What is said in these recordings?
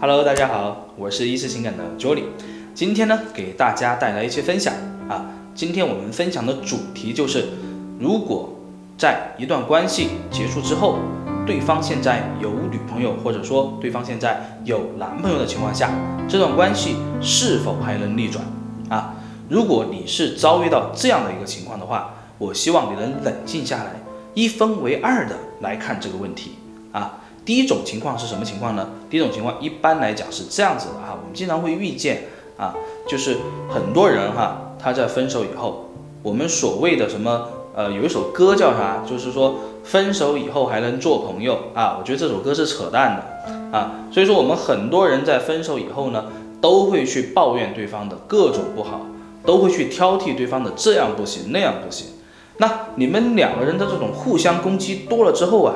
Hello，大家好，我是一次情感的 Jolly，今天呢给大家带来一些分享啊。今天我们分享的主题就是，如果在一段关系结束之后，对方现在有女朋友，或者说对方现在有男朋友的情况下，这段关系是否还能逆转啊？如果你是遭遇到这样的一个情况的话，我希望你能冷静下来，一分为二的来看这个问题啊。第一种情况是什么情况呢？第一种情况一般来讲是这样子的哈，我们经常会遇见啊，就是很多人哈，他在分手以后，我们所谓的什么呃，有一首歌叫啥？就是说分手以后还能做朋友啊？我觉得这首歌是扯淡的啊。所以说我们很多人在分手以后呢，都会去抱怨对方的各种不好，都会去挑剔对方的这样不行那样不行。那你们两个人的这种互相攻击多了之后啊。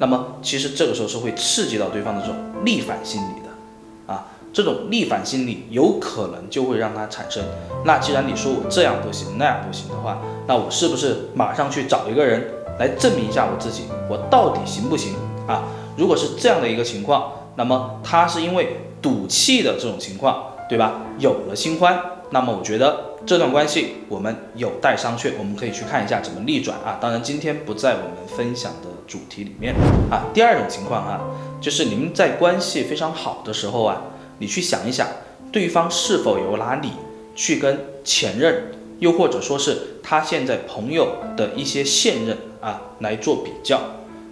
那么其实这个时候是会刺激到对方的这种逆反心理的，啊，这种逆反心理有可能就会让他产生。那既然你说我这样不行那样不行的话，那我是不是马上去找一个人来证明一下我自己，我到底行不行啊？如果是这样的一个情况，那么他是因为赌气的这种情况，对吧？有了新欢，那么我觉得。这段关系我们有待商榷，我们可以去看一下怎么逆转啊。当然今天不在我们分享的主题里面啊。第二种情况啊，就是你们在关系非常好的时候啊，你去想一想，对方是否有拿你去跟前任，又或者说是他现在朋友的一些现任啊来做比较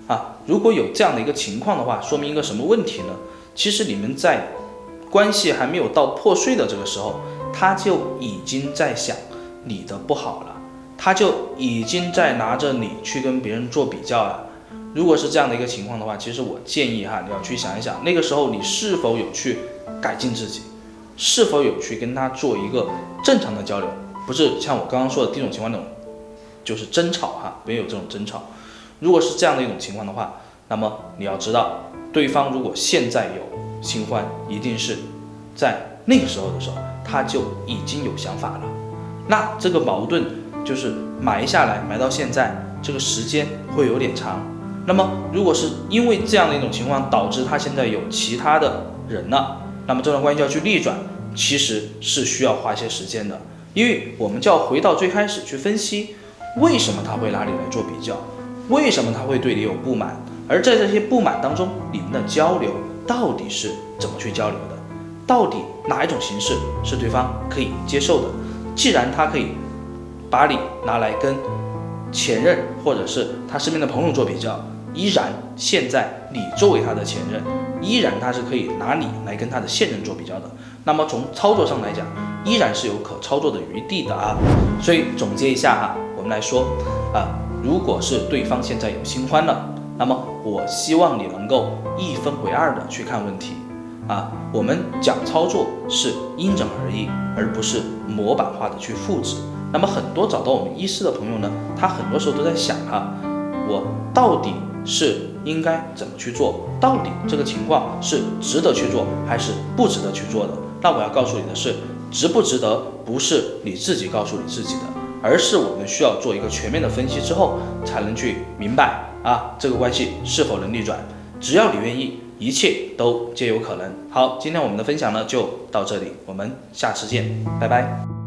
啊。如果有这样的一个情况的话，说明一个什么问题呢？其实你们在关系还没有到破碎的这个时候。他就已经在想你的不好了，他就已经在拿着你去跟别人做比较了。如果是这样的一个情况的话，其实我建议哈，你要去想一想，那个时候你是否有去改进自己，是否有去跟他做一个正常的交流，不是像我刚刚说的第一种情况那种，就是争吵哈，没有这种争吵。如果是这样的一种情况的话，那么你要知道，对方如果现在有新欢，一定是在那个时候的时候。他就已经有想法了，那这个矛盾就是埋下来，埋到现在，这个时间会有点长。那么，如果是因为这样的一种情况导致他现在有其他的人了，那么这段关系要去逆转，其实是需要花一些时间的，因为我们就要回到最开始去分析，为什么他会拿你来做比较，为什么他会对你有不满，而在这些不满当中，你们的交流到底是怎么去交流的？到底哪一种形式是对方可以接受的？既然他可以把你拿来跟前任或者是他身边的朋友做比较，依然现在你作为他的前任，依然他是可以拿你来跟他的现任做比较的。那么从操作上来讲，依然是有可操作的余地的啊。所以总结一下哈，我们来说啊，如果是对方现在有新欢了，那么我希望你能够一分为二的去看问题。啊，我们讲操作是因人而异，而不是模板化的去复制。那么很多找到我们医师的朋友呢，他很多时候都在想哈，我到底是应该怎么去做？到底这个情况是值得去做还是不值得去做的？那我要告诉你的是，值不值得不是你自己告诉你自己的，而是我们需要做一个全面的分析之后，才能去明白啊，这个关系是否能逆转。只要你愿意。一切都皆有可能。好，今天我们的分享呢就到这里，我们下次见，拜拜。